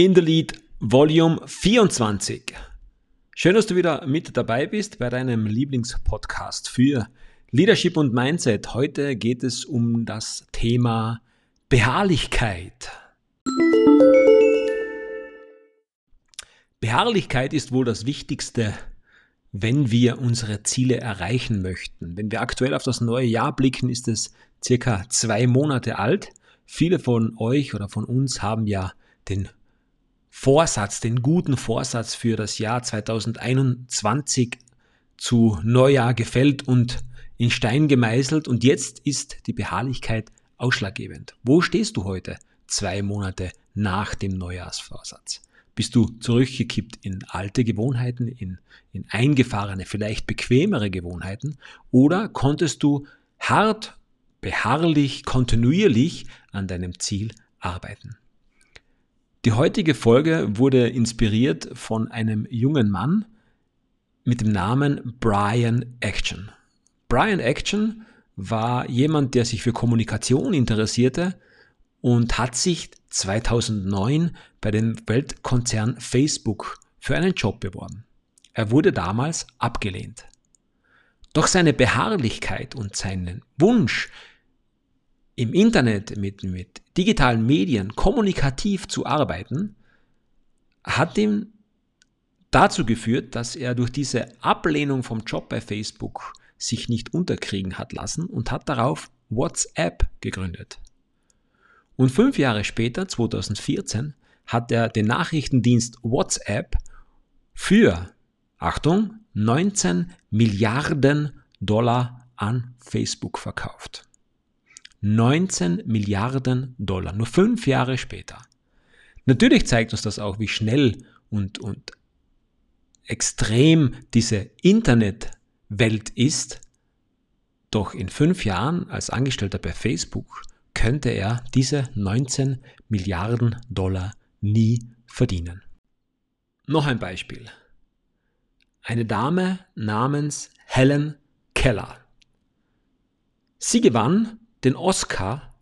In the Lead Volume 24. Schön, dass du wieder mit dabei bist bei deinem Lieblingspodcast für Leadership und Mindset. Heute geht es um das Thema Beharrlichkeit. Beharrlichkeit ist wohl das Wichtigste, wenn wir unsere Ziele erreichen möchten. Wenn wir aktuell auf das neue Jahr blicken, ist es circa zwei Monate alt. Viele von euch oder von uns haben ja den Vorsatz, den guten Vorsatz für das Jahr 2021 zu Neujahr gefällt und in Stein gemeißelt und jetzt ist die Beharrlichkeit ausschlaggebend. Wo stehst du heute, zwei Monate nach dem Neujahrsvorsatz? Bist du zurückgekippt in alte Gewohnheiten, in, in eingefahrene, vielleicht bequemere Gewohnheiten? Oder konntest du hart, beharrlich, kontinuierlich an deinem Ziel arbeiten? Die heutige Folge wurde inspiriert von einem jungen Mann mit dem Namen Brian Action. Brian Action war jemand, der sich für Kommunikation interessierte und hat sich 2009 bei dem Weltkonzern Facebook für einen Job beworben. Er wurde damals abgelehnt. Doch seine Beharrlichkeit und seinen Wunsch, im Internet mit, mit digitalen Medien kommunikativ zu arbeiten, hat ihm dazu geführt, dass er durch diese Ablehnung vom Job bei Facebook sich nicht unterkriegen hat lassen und hat darauf WhatsApp gegründet. Und fünf Jahre später, 2014, hat er den Nachrichtendienst WhatsApp für, Achtung, 19 Milliarden Dollar an Facebook verkauft. 19 Milliarden Dollar, nur fünf Jahre später. Natürlich zeigt uns das auch, wie schnell und, und extrem diese Internetwelt ist. Doch in fünf Jahren als Angestellter bei Facebook könnte er diese 19 Milliarden Dollar nie verdienen. Noch ein Beispiel. Eine Dame namens Helen Keller. Sie gewann den Oscar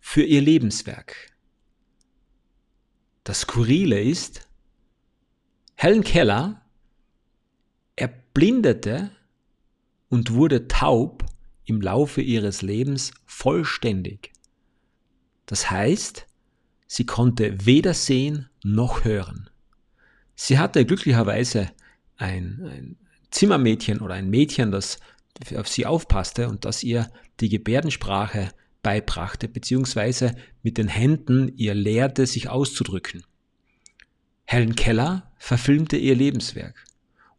für ihr Lebenswerk. Das Skurrile ist, Helen Keller erblindete und wurde taub im Laufe ihres Lebens vollständig. Das heißt, sie konnte weder sehen noch hören. Sie hatte glücklicherweise ein, ein Zimmermädchen oder ein Mädchen, das auf sie aufpasste und das ihr die Gebärdensprache beibrachte, beziehungsweise mit den Händen ihr lehrte, sich auszudrücken. Helen Keller verfilmte ihr Lebenswerk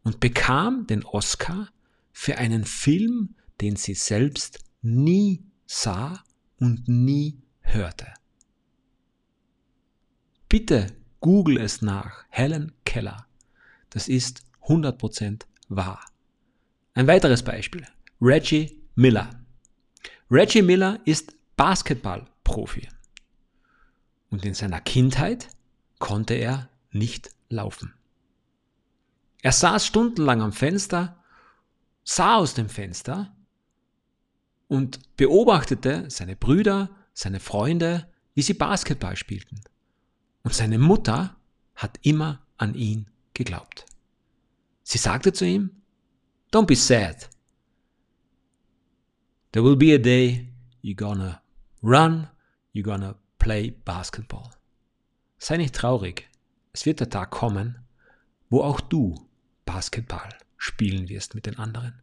und bekam den Oscar für einen Film, den sie selbst nie sah und nie hörte. Bitte google es nach. Helen Keller. Das ist 100% wahr. Ein weiteres Beispiel. Reggie Miller. Reggie Miller ist Basketballprofi. Und in seiner Kindheit konnte er nicht laufen. Er saß stundenlang am Fenster, sah aus dem Fenster und beobachtete seine Brüder, seine Freunde, wie sie Basketball spielten. Und seine Mutter hat immer an ihn geglaubt. Sie sagte zu ihm, Don't be sad. There will be a day you're gonna run, you're gonna play basketball. Sei nicht traurig. Es wird der Tag kommen, wo auch du Basketball spielen wirst mit den anderen.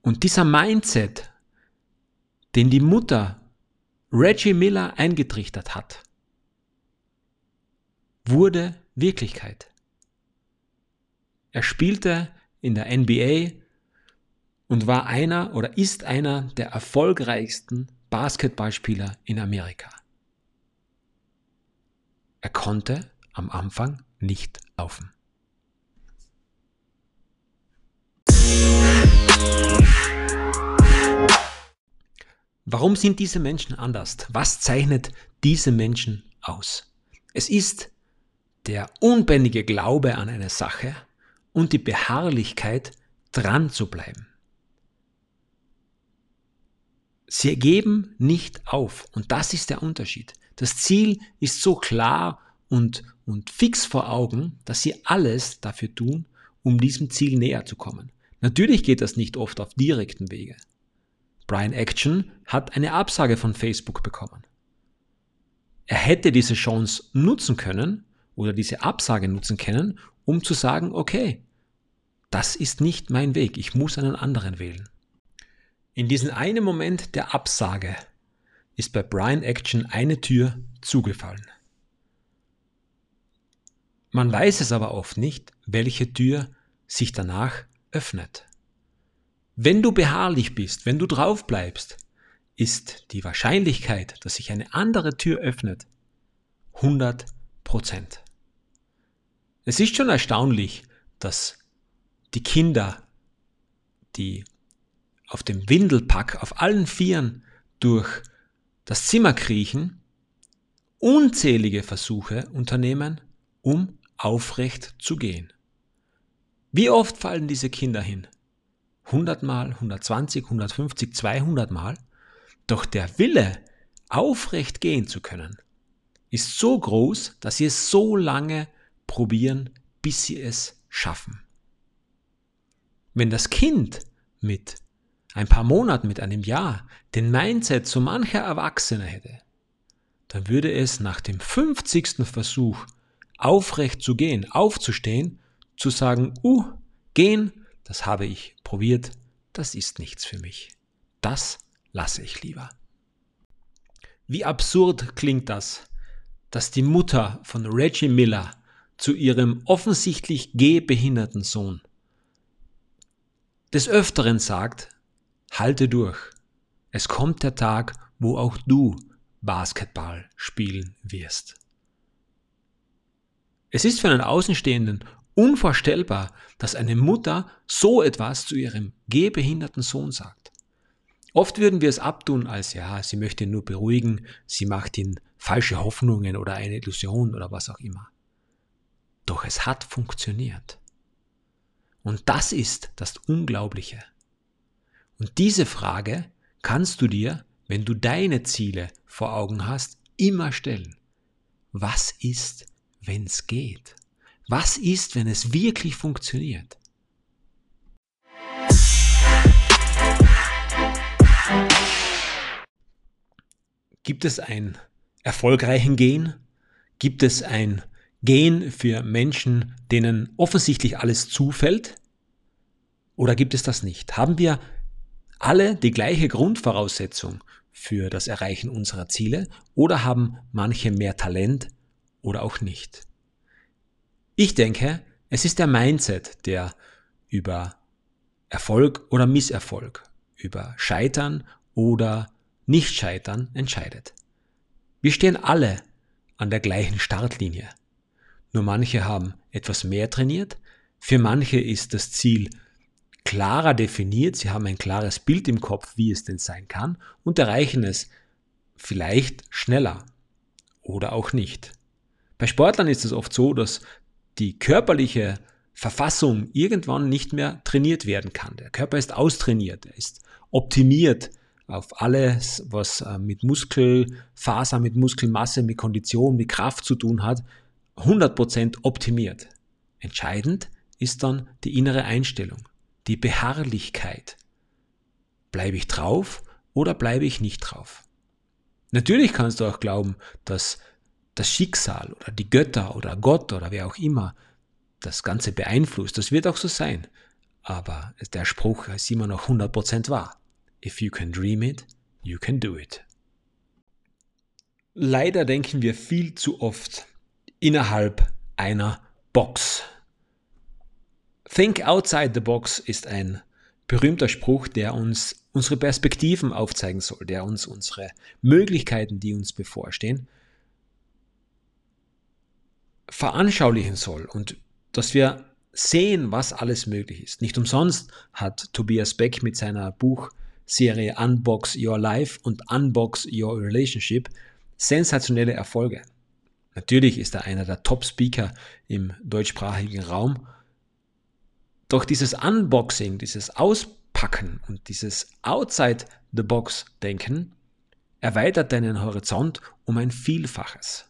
Und dieser Mindset, den die Mutter Reggie Miller eingetrichtert hat, wurde Wirklichkeit. Er spielte in der NBA und war einer oder ist einer der erfolgreichsten Basketballspieler in Amerika. Er konnte am Anfang nicht laufen. Warum sind diese Menschen anders? Was zeichnet diese Menschen aus? Es ist der unbändige Glaube an eine Sache, und die Beharrlichkeit, dran zu bleiben. Sie geben nicht auf und das ist der Unterschied. Das Ziel ist so klar und, und fix vor Augen, dass sie alles dafür tun, um diesem Ziel näher zu kommen. Natürlich geht das nicht oft auf direkten Wege. Brian Action hat eine Absage von Facebook bekommen. Er hätte diese Chance nutzen können oder diese Absage nutzen können, um zu sagen, okay, das ist nicht mein Weg, ich muss einen anderen wählen. In diesem einen Moment der Absage ist bei Brian Action eine Tür zugefallen. Man weiß es aber oft nicht, welche Tür sich danach öffnet. Wenn du beharrlich bist, wenn du drauf bleibst, ist die Wahrscheinlichkeit, dass sich eine andere Tür öffnet, 100 Prozent. Es ist schon erstaunlich, dass die Kinder, die auf dem Windelpack auf allen Vieren durch das Zimmer kriechen, unzählige Versuche unternehmen, um aufrecht zu gehen. Wie oft fallen diese Kinder hin? 100 Mal, 120, 150, 200 Mal? Doch der Wille, aufrecht gehen zu können, ist so groß, dass sie es so lange probieren, bis sie es schaffen. Wenn das Kind mit ein paar Monaten, mit einem Jahr den Mindset so mancher Erwachsener hätte, dann würde es nach dem 50. Versuch aufrecht zu gehen, aufzustehen, zu sagen, uh, gehen, das habe ich probiert, das ist nichts für mich. Das lasse ich lieber. Wie absurd klingt das, dass die Mutter von Reggie Miller zu ihrem offensichtlich gehbehinderten Sohn des Öfteren sagt, halte durch. Es kommt der Tag, wo auch du Basketball spielen wirst. Es ist für einen Außenstehenden unvorstellbar, dass eine Mutter so etwas zu ihrem gehbehinderten Sohn sagt. Oft würden wir es abtun als, ja, sie möchte ihn nur beruhigen, sie macht ihn falsche Hoffnungen oder eine Illusion oder was auch immer. Doch es hat funktioniert. Und das ist das Unglaubliche. Und diese Frage kannst du dir, wenn du deine Ziele vor Augen hast, immer stellen. Was ist, wenn es geht? Was ist, wenn es wirklich funktioniert? Gibt es ein erfolgreichen Gen? Gibt es ein Gen für Menschen, denen offensichtlich alles zufällt? Oder gibt es das nicht? Haben wir alle die gleiche Grundvoraussetzung für das Erreichen unserer Ziele oder haben manche mehr Talent oder auch nicht? Ich denke, es ist der Mindset, der über Erfolg oder Misserfolg, über Scheitern oder Nicht-Scheitern entscheidet. Wir stehen alle an der gleichen Startlinie. Nur manche haben etwas mehr trainiert, für manche ist das Ziel klarer definiert, sie haben ein klares Bild im Kopf, wie es denn sein kann und erreichen es vielleicht schneller oder auch nicht. Bei Sportlern ist es oft so, dass die körperliche Verfassung irgendwann nicht mehr trainiert werden kann. Der Körper ist austrainiert, er ist optimiert auf alles, was äh, mit Muskelfaser, mit Muskelmasse, mit Kondition, mit Kraft zu tun hat, 100% optimiert. Entscheidend ist dann die innere Einstellung, die Beharrlichkeit. Bleibe ich drauf oder bleibe ich nicht drauf? Natürlich kannst du auch glauben, dass das Schicksal oder die Götter oder Gott oder wer auch immer das Ganze beeinflusst. Das wird auch so sein. Aber der Spruch ist immer noch 100% wahr. If you can dream it, you can do it. Leider denken wir viel zu oft innerhalb einer Box. Think outside the box ist ein berühmter Spruch, der uns unsere Perspektiven aufzeigen soll, der uns unsere Möglichkeiten, die uns bevorstehen, veranschaulichen soll und dass wir sehen, was alles möglich ist. Nicht umsonst hat Tobias Beck mit seiner Buchserie Unbox Your Life und Unbox Your Relationship sensationelle Erfolge. Natürlich ist er einer der Top-Speaker im deutschsprachigen Raum. Doch dieses Unboxing, dieses Auspacken und dieses Outside-the-Box-Denken erweitert deinen Horizont um ein Vielfaches.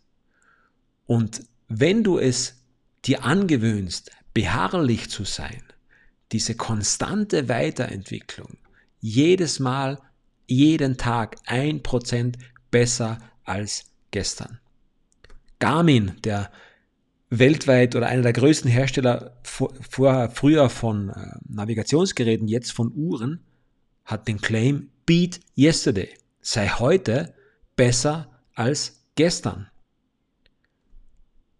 Und wenn du es dir angewöhnst, beharrlich zu sein, diese konstante Weiterentwicklung, jedes Mal, jeden Tag ein Prozent besser als gestern. Garmin, der weltweit oder einer der größten Hersteller vor, vor, früher von äh, Navigationsgeräten, jetzt von Uhren, hat den Claim Beat Yesterday. Sei heute besser als gestern.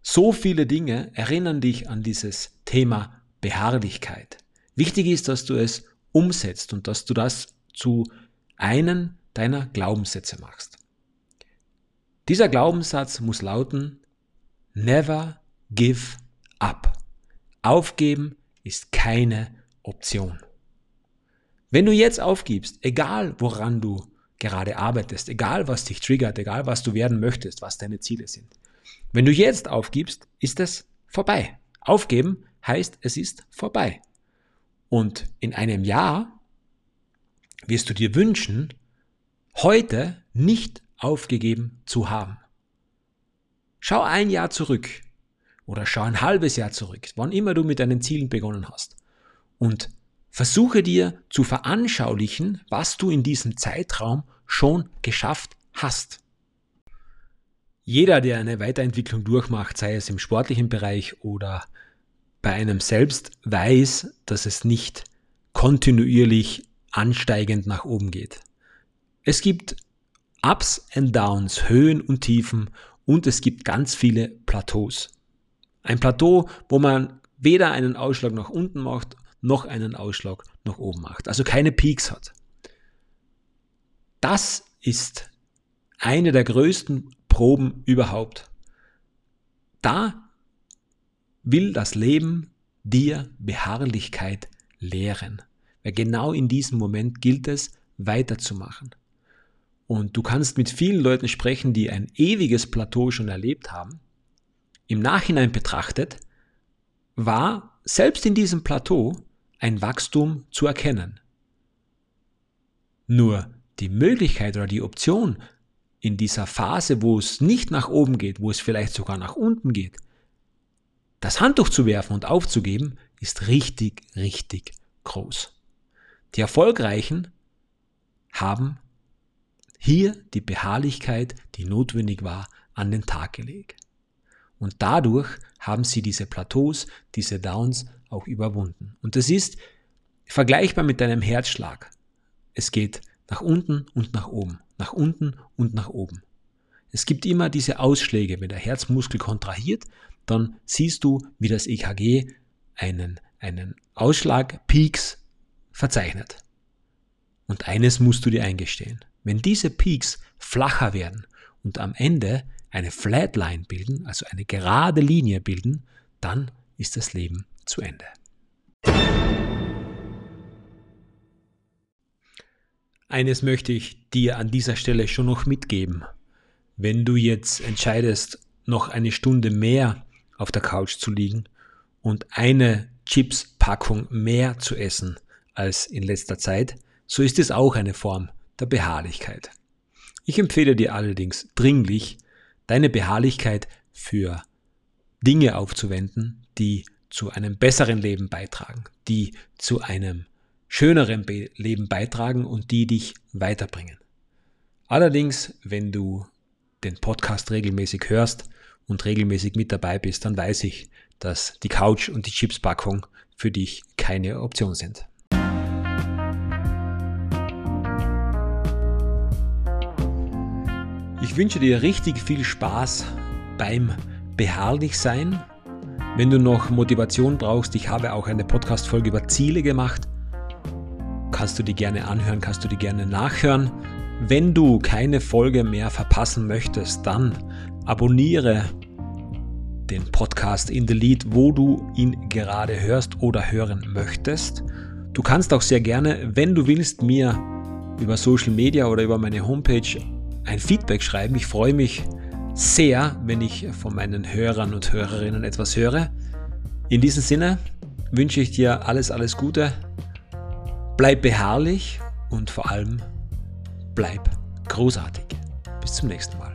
So viele Dinge erinnern dich an dieses Thema Beharrlichkeit. Wichtig ist, dass du es umsetzt und dass du das zu einem deiner Glaubenssätze machst. Dieser Glaubenssatz muss lauten, never give up. Aufgeben ist keine Option. Wenn du jetzt aufgibst, egal woran du gerade arbeitest, egal was dich triggert, egal was du werden möchtest, was deine Ziele sind, wenn du jetzt aufgibst, ist es vorbei. Aufgeben heißt, es ist vorbei. Und in einem Jahr wirst du dir wünschen, heute nicht aufgegeben zu haben. Schau ein Jahr zurück oder schau ein halbes Jahr zurück, wann immer du mit deinen Zielen begonnen hast. Und versuche dir zu veranschaulichen, was du in diesem Zeitraum schon geschafft hast. Jeder, der eine Weiterentwicklung durchmacht, sei es im sportlichen Bereich oder bei einem selbst, weiß, dass es nicht kontinuierlich ansteigend nach oben geht. Es gibt Ups and Downs, Höhen und Tiefen und es gibt ganz viele Plateaus. Ein Plateau, wo man weder einen Ausschlag nach unten macht, noch einen Ausschlag nach oben macht. Also keine Peaks hat. Das ist eine der größten Proben überhaupt. Da will das Leben dir Beharrlichkeit lehren. Weil genau in diesem Moment gilt es, weiterzumachen. Und du kannst mit vielen Leuten sprechen, die ein ewiges Plateau schon erlebt haben im Nachhinein betrachtet, war selbst in diesem Plateau ein Wachstum zu erkennen. Nur die Möglichkeit oder die Option in dieser Phase, wo es nicht nach oben geht, wo es vielleicht sogar nach unten geht, das Handtuch zu werfen und aufzugeben, ist richtig, richtig groß. Die Erfolgreichen haben hier die Beharrlichkeit, die notwendig war, an den Tag gelegt. Und dadurch haben sie diese Plateaus, diese Downs auch überwunden. Und das ist vergleichbar mit deinem Herzschlag. Es geht nach unten und nach oben, nach unten und nach oben. Es gibt immer diese Ausschläge. Wenn der Herzmuskel kontrahiert, dann siehst du, wie das EKG einen, einen Ausschlag, Peaks verzeichnet. Und eines musst du dir eingestehen. Wenn diese Peaks flacher werden und am Ende eine Flatline bilden, also eine gerade Linie bilden, dann ist das Leben zu Ende. Eines möchte ich dir an dieser Stelle schon noch mitgeben. Wenn du jetzt entscheidest, noch eine Stunde mehr auf der Couch zu liegen und eine Chips-Packung mehr zu essen als in letzter Zeit, so ist es auch eine Form der Beharrlichkeit. Ich empfehle dir allerdings dringlich, deine Beharrlichkeit für Dinge aufzuwenden, die zu einem besseren Leben beitragen, die zu einem schöneren Be Leben beitragen und die dich weiterbringen. Allerdings, wenn du den Podcast regelmäßig hörst und regelmäßig mit dabei bist, dann weiß ich, dass die Couch und die Chipspackung für dich keine Option sind. Ich wünsche dir richtig viel Spaß beim Beharrlichsein. Wenn du noch Motivation brauchst, ich habe auch eine Podcast-Folge über Ziele gemacht. Kannst du die gerne anhören, kannst du die gerne nachhören. Wenn du keine Folge mehr verpassen möchtest, dann abonniere den Podcast in the Lead, wo du ihn gerade hörst oder hören möchtest. Du kannst auch sehr gerne, wenn du willst, mir über Social Media oder über meine Homepage ein Feedback schreiben. Ich freue mich sehr, wenn ich von meinen Hörern und Hörerinnen etwas höre. In diesem Sinne wünsche ich dir alles, alles Gute. Bleib beharrlich und vor allem bleib großartig. Bis zum nächsten Mal.